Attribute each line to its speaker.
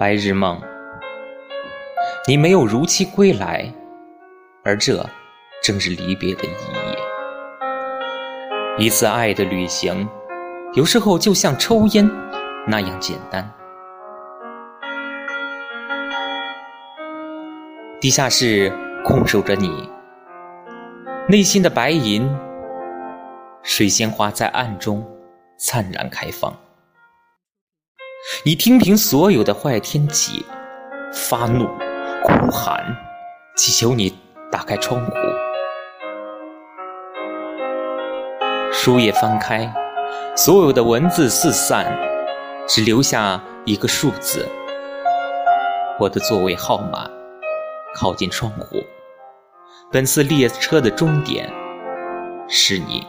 Speaker 1: 白日梦，你没有如期归来，而这正是离别的意义。一次爱的旅行，有时候就像抽烟那样简单。地下室空守着你，内心的白银，水仙花在暗中灿然开放。你听凭所有的坏天气，发怒、哭喊，祈求你打开窗户。书页翻开，所有的文字四散，只留下一个数字。我的座位号码靠近窗户。本次列车的终点是你。